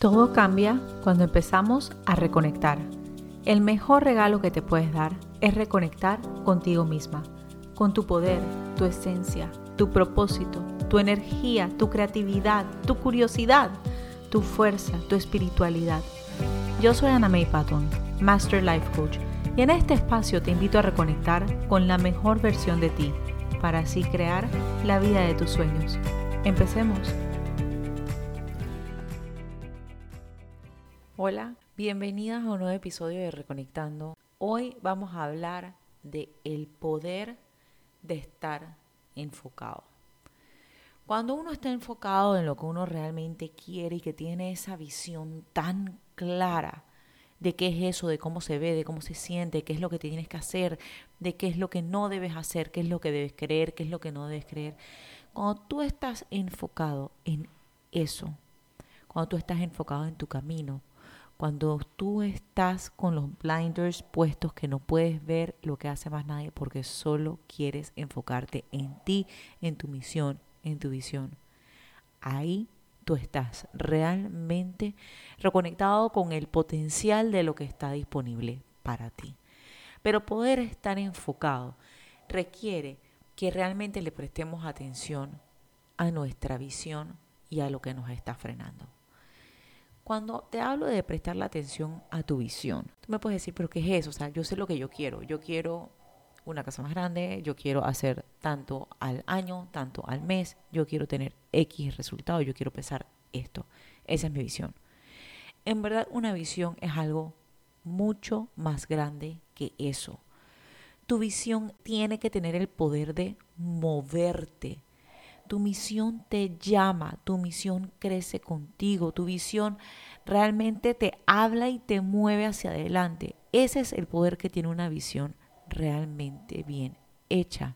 Todo cambia cuando empezamos a reconectar. El mejor regalo que te puedes dar es reconectar contigo misma, con tu poder, tu esencia, tu propósito, tu energía, tu creatividad, tu curiosidad, tu fuerza, tu espiritualidad. Yo soy Ana May Patton, Master Life Coach, y en este espacio te invito a reconectar con la mejor versión de ti, para así crear la vida de tus sueños. Empecemos. Hola, bienvenidas a un nuevo episodio de Reconectando. Hoy vamos a hablar de el poder de estar enfocado. Cuando uno está enfocado en lo que uno realmente quiere y que tiene esa visión tan clara de qué es eso, de cómo se ve, de cómo se siente, qué es lo que tienes que hacer, de qué es lo que no debes hacer, qué es lo que debes creer, qué es lo que no debes creer. Cuando tú estás enfocado en eso, cuando tú estás enfocado en tu camino, cuando tú estás con los blinders puestos que no puedes ver lo que hace más nadie porque solo quieres enfocarte en ti, en tu misión, en tu visión. Ahí tú estás realmente reconectado con el potencial de lo que está disponible para ti. Pero poder estar enfocado requiere que realmente le prestemos atención a nuestra visión y a lo que nos está frenando. Cuando te hablo de prestar la atención a tu visión, tú me puedes decir, pero ¿qué es eso? O sea, yo sé lo que yo quiero. Yo quiero una casa más grande, yo quiero hacer tanto al año, tanto al mes, yo quiero tener X resultado, yo quiero pesar esto. Esa es mi visión. En verdad, una visión es algo mucho más grande que eso. Tu visión tiene que tener el poder de moverte, tu misión te llama, tu misión crece contigo, tu visión realmente te habla y te mueve hacia adelante. Ese es el poder que tiene una visión realmente bien hecha.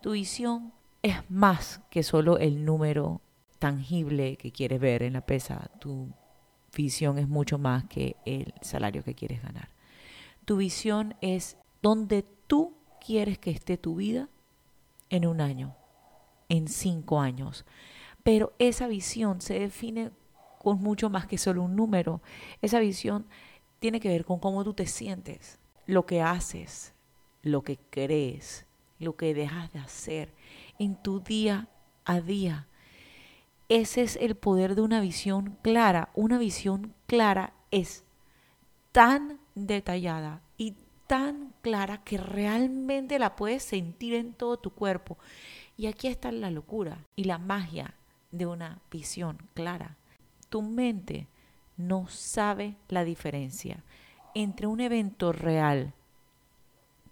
Tu visión es más que solo el número tangible que quieres ver en la pesa. Tu visión es mucho más que el salario que quieres ganar. Tu visión es donde tú quieres que esté tu vida en un año, en cinco años. Pero esa visión se define con mucho más que solo un número. Esa visión tiene que ver con cómo tú te sientes, lo que haces, lo que crees, lo que dejas de hacer en tu día a día. Ese es el poder de una visión clara. Una visión clara es tan detallada y tan clara que realmente la puedes sentir en todo tu cuerpo y aquí está la locura y la magia de una visión clara. Tu mente no sabe la diferencia entre un evento real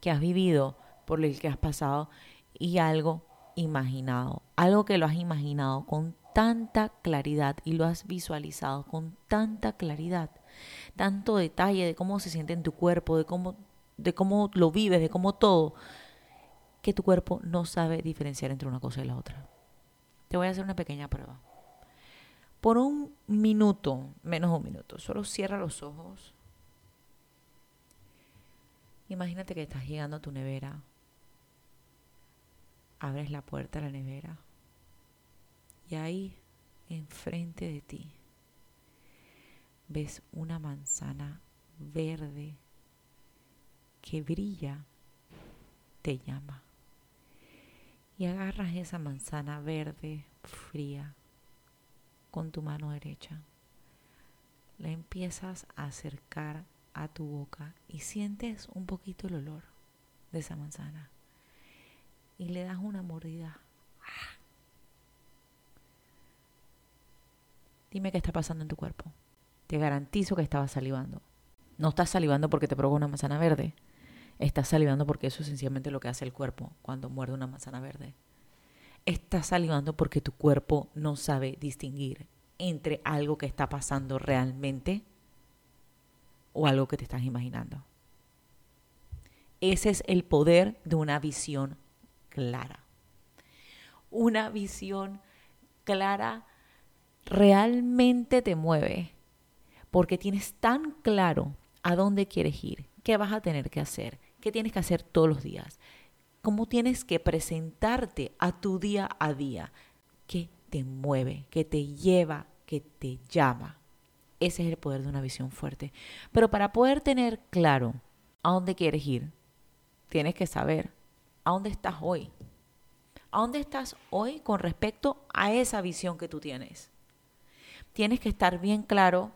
que has vivido, por el que has pasado, y algo imaginado. Algo que lo has imaginado con tanta claridad y lo has visualizado con tanta claridad, tanto detalle de cómo se siente en tu cuerpo, de cómo, de cómo lo vives, de cómo todo que tu cuerpo no sabe diferenciar entre una cosa y la otra. Te voy a hacer una pequeña prueba. Por un minuto, menos un minuto, solo cierra los ojos. Imagínate que estás llegando a tu nevera. Abres la puerta de la nevera. Y ahí, enfrente de ti, ves una manzana verde que brilla, te llama y agarras esa manzana verde, fría, con tu mano derecha. La empiezas a acercar a tu boca y sientes un poquito el olor de esa manzana. Y le das una mordida. Dime qué está pasando en tu cuerpo. Te garantizo que estabas salivando. No estás salivando porque te provoca una manzana verde Estás salivando porque eso es sencillamente lo que hace el cuerpo cuando muerde una manzana verde. Estás salivando porque tu cuerpo no sabe distinguir entre algo que está pasando realmente o algo que te estás imaginando. Ese es el poder de una visión clara. Una visión clara realmente te mueve porque tienes tan claro a dónde quieres ir, qué vas a tener que hacer, ¿Qué tienes que hacer todos los días? ¿Cómo tienes que presentarte a tu día a día? ¿Qué te mueve? ¿Qué te lleva? ¿Qué te llama? Ese es el poder de una visión fuerte. Pero para poder tener claro a dónde quieres ir, tienes que saber a dónde estás hoy. ¿A dónde estás hoy con respecto a esa visión que tú tienes? Tienes que estar bien claro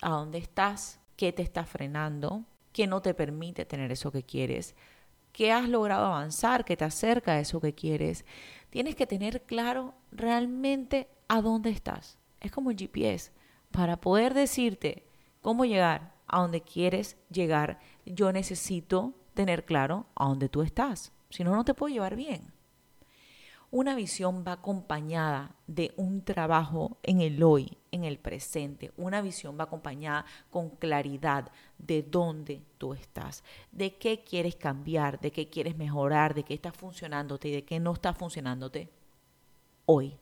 a dónde estás, qué te está frenando, qué no te permite tener eso que quieres, qué has logrado avanzar, qué te acerca a eso que quieres. Tienes que tener claro realmente a dónde estás. Es como el GPS. Para poder decirte cómo llegar a donde quieres llegar, yo necesito tener claro a dónde tú estás. Si no, no te puedo llevar bien. Una visión va acompañada de un trabajo en el hoy, en el presente. Una visión va acompañada con claridad de dónde tú estás, de qué quieres cambiar, de qué quieres mejorar, de qué está funcionándote y de qué no está funcionándote hoy.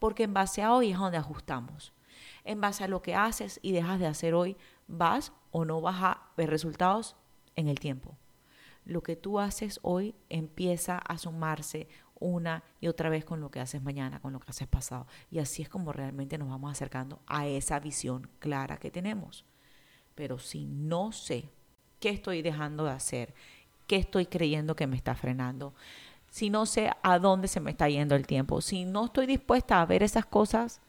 Porque en base a hoy es donde ajustamos. En base a lo que haces y dejas de hacer hoy, vas o no vas a ver resultados en el tiempo. Lo que tú haces hoy empieza a sumarse una y otra vez con lo que haces mañana, con lo que haces pasado. Y así es como realmente nos vamos acercando a esa visión clara que tenemos. Pero si no sé qué estoy dejando de hacer, qué estoy creyendo que me está frenando, si no sé a dónde se me está yendo el tiempo, si no estoy dispuesta a ver esas cosas,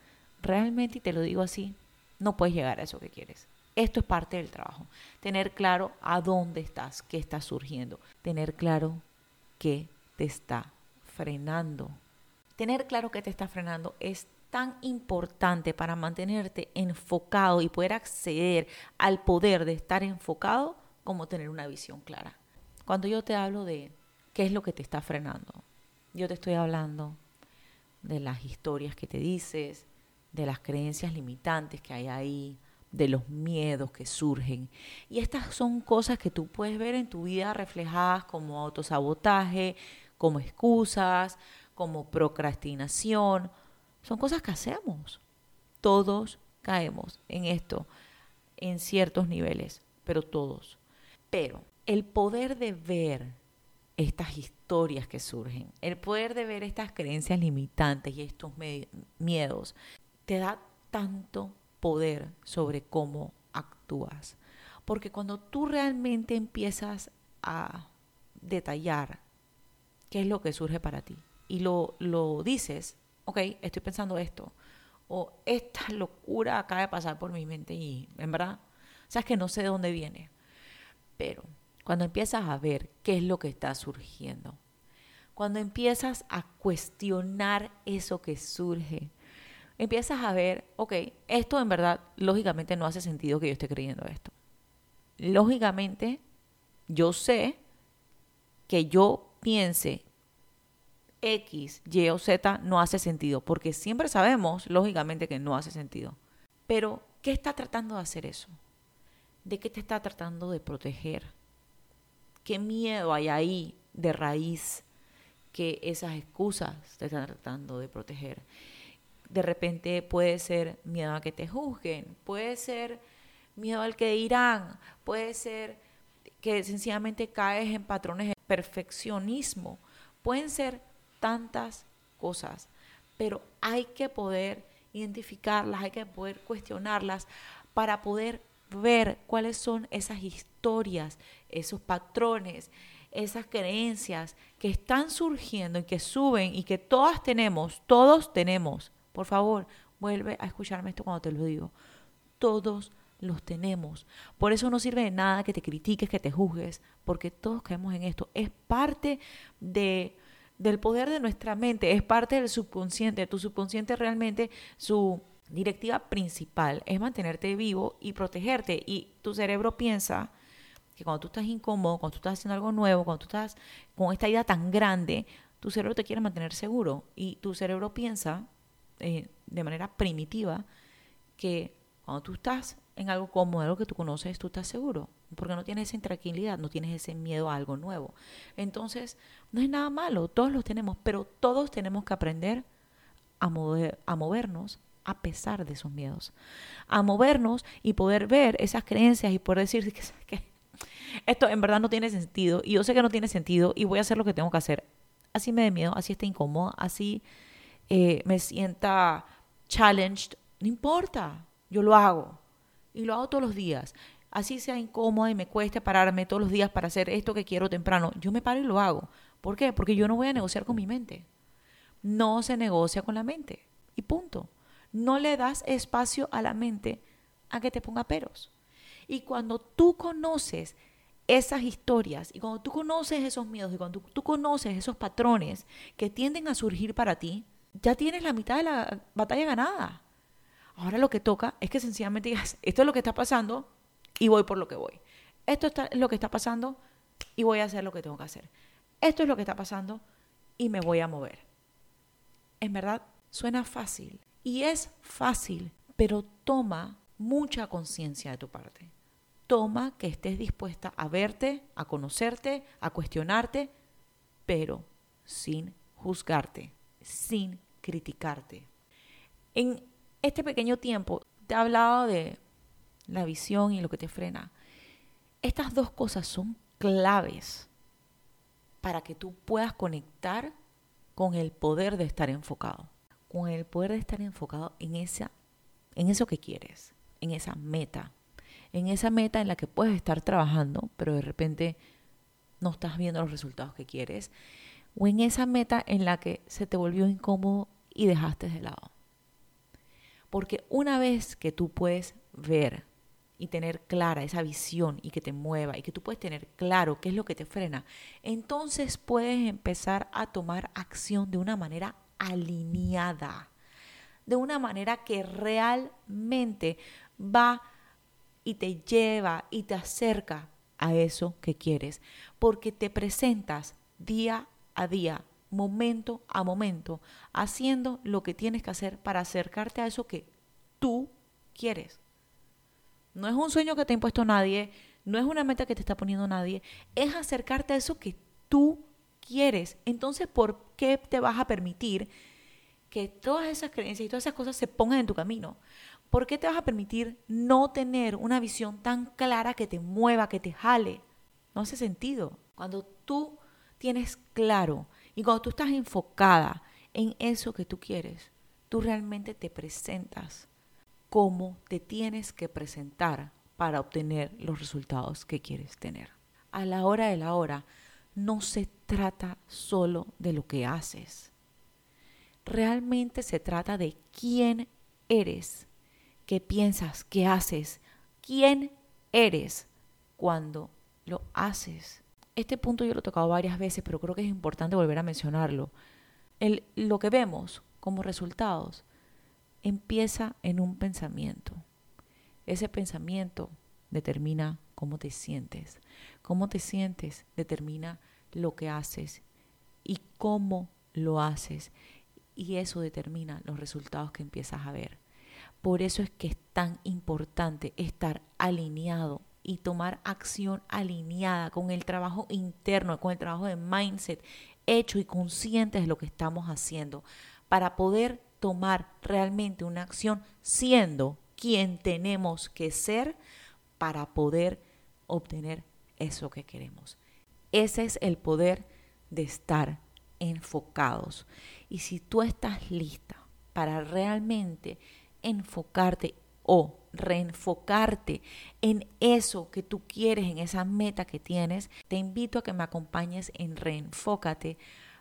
realmente, y te lo digo así, no puedes llegar a eso que quieres. Esto es parte del trabajo. Tener claro a dónde estás, qué está surgiendo. Tener claro qué te está frenando. Tener claro qué te está frenando es tan importante para mantenerte enfocado y poder acceder al poder de estar enfocado como tener una visión clara. Cuando yo te hablo de qué es lo que te está frenando, yo te estoy hablando de las historias que te dices, de las creencias limitantes que hay ahí, de los miedos que surgen. Y estas son cosas que tú puedes ver en tu vida reflejadas como autosabotaje, como excusas, como procrastinación. Son cosas que hacemos. Todos caemos en esto en ciertos niveles, pero todos. Pero el poder de ver estas historias que surgen, el poder de ver estas creencias limitantes y estos miedos, te da tanto poder sobre cómo actúas. Porque cuando tú realmente empiezas a detallar qué es lo que surge para ti y lo, lo dices, ok, estoy pensando esto, o esta locura acaba de pasar por mi mente y en verdad, sabes que no sé de dónde viene, pero cuando empiezas a ver qué es lo que está surgiendo, cuando empiezas a cuestionar eso que surge, empiezas a ver, ok, esto en verdad lógicamente no hace sentido que yo esté creyendo esto. Lógicamente, yo sé que yo piense X, Y o Z no hace sentido, porque siempre sabemos, lógicamente, que no hace sentido. Pero, ¿qué está tratando de hacer eso? ¿De qué te está tratando de proteger? ¿Qué miedo hay ahí de raíz que esas excusas te están tratando de proteger? de repente puede ser miedo a que te juzguen, puede ser miedo al que dirán, puede ser que sencillamente caes en patrones de perfeccionismo, pueden ser tantas cosas, pero hay que poder identificarlas, hay que poder cuestionarlas para poder ver cuáles son esas historias, esos patrones, esas creencias que están surgiendo y que suben y que todas tenemos, todos tenemos por favor, vuelve a escucharme esto cuando te lo digo. Todos los tenemos. Por eso no sirve de nada que te critiques, que te juzgues, porque todos caemos en esto. Es parte de, del poder de nuestra mente, es parte del subconsciente. Tu subconsciente realmente, su directiva principal es mantenerte vivo y protegerte. Y tu cerebro piensa que cuando tú estás incómodo, cuando tú estás haciendo algo nuevo, cuando tú estás con esta idea tan grande, tu cerebro te quiere mantener seguro. Y tu cerebro piensa eh, de manera primitiva que cuando tú estás en algo cómodo, algo que tú conoces, tú estás seguro, porque no tienes esa intranquilidad, no tienes ese miedo a algo nuevo. Entonces, no es nada malo, todos los tenemos, pero todos tenemos que aprender a, mover, a movernos a pesar de esos miedos, a movernos y poder ver esas creencias y poder decir que, que esto en verdad no tiene sentido y yo sé que no tiene sentido y voy a hacer lo que tengo que hacer. Así me dé miedo, así esté incómodo, así eh, me sienta challenged, no importa. Yo lo hago. Y lo hago todos los días. Así sea incómodo y me cueste pararme todos los días para hacer esto que quiero temprano. Yo me paro y lo hago. ¿Por qué? Porque yo no voy a negociar con mi mente. No se negocia con la mente. Y punto. No le das espacio a la mente a que te ponga peros. Y cuando tú conoces esas historias y cuando tú conoces esos miedos y cuando tú, conoces esos patrones que tienden a surgir para ti, ya tienes la mitad de la batalla ganada. Ahora lo que toca es que sencillamente digas, esto es lo que está pasando y voy por lo que voy. Esto es lo que está pasando y voy a hacer lo que tengo que hacer. Esto es lo que está pasando y me voy a mover. En verdad, suena fácil y es fácil, pero toma mucha conciencia de tu parte toma que estés dispuesta a verte, a conocerte, a cuestionarte, pero sin juzgarte, sin criticarte. En este pequeño tiempo te he hablado de la visión y lo que te frena. Estas dos cosas son claves para que tú puedas conectar con el poder de estar enfocado, con el poder de estar enfocado en esa en eso que quieres, en esa meta, en esa meta en la que puedes estar trabajando, pero de repente no estás viendo los resultados que quieres, o en esa meta en la que se te volvió incómodo y dejaste de lado. Porque una vez que tú puedes ver y tener clara esa visión y que te mueva y que tú puedes tener claro qué es lo que te frena, entonces puedes empezar a tomar acción de una manera alineada, de una manera que realmente va y te lleva y te acerca a eso que quieres, porque te presentas día a día, momento a momento, haciendo lo que tienes que hacer para acercarte a eso que tú quieres. No es un sueño que te ha impuesto nadie, no es una meta que te está poniendo nadie, es acercarte a eso que tú quieres. Entonces, ¿por qué te vas a permitir que todas esas creencias y todas esas cosas se pongan en tu camino? ¿Por qué te vas a permitir no tener una visión tan clara que te mueva, que te jale? No hace sentido. Cuando tú tienes claro y cuando tú estás enfocada en eso que tú quieres, tú realmente te presentas como te tienes que presentar para obtener los resultados que quieres tener. A la hora de la hora, no se trata solo de lo que haces. Realmente se trata de quién eres qué piensas, qué haces, quién eres cuando lo haces. Este punto yo lo he tocado varias veces, pero creo que es importante volver a mencionarlo. El, lo que vemos como resultados empieza en un pensamiento. Ese pensamiento determina cómo te sientes. Cómo te sientes determina lo que haces y cómo lo haces. Y eso determina los resultados que empiezas a ver. Por eso es que es tan importante estar alineado y tomar acción alineada con el trabajo interno, con el trabajo de mindset hecho y consciente de lo que estamos haciendo para poder tomar realmente una acción siendo quien tenemos que ser para poder obtener eso que queremos. Ese es el poder de estar enfocados. Y si tú estás lista para realmente enfocarte o reenfocarte en eso que tú quieres, en esa meta que tienes, te invito a que me acompañes en Reenfócate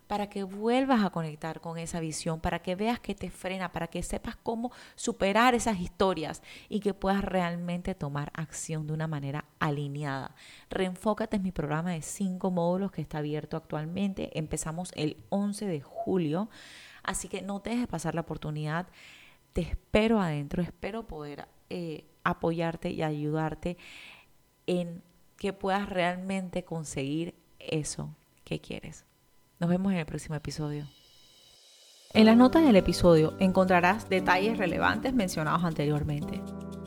para que vuelvas a conectar con esa visión, para que veas que te frena, para que sepas cómo superar esas historias y que puedas realmente tomar acción de una manera alineada. Reenfócate es mi programa de cinco módulos que está abierto actualmente. Empezamos el 11 de julio, así que no te dejes pasar la oportunidad te espero adentro, espero poder eh, apoyarte y ayudarte en que puedas realmente conseguir eso que quieres. Nos vemos en el próximo episodio. En las notas del episodio encontrarás detalles relevantes mencionados anteriormente.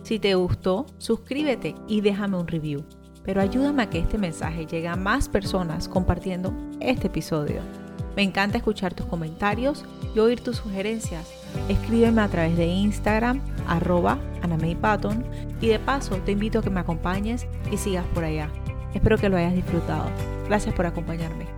Si te gustó, suscríbete y déjame un review. Pero ayúdame a que este mensaje llegue a más personas compartiendo este episodio. Me encanta escuchar tus comentarios y oír tus sugerencias. Escríbeme a través de Instagram, arroba Patton, y de paso te invito a que me acompañes y sigas por allá. Espero que lo hayas disfrutado. Gracias por acompañarme.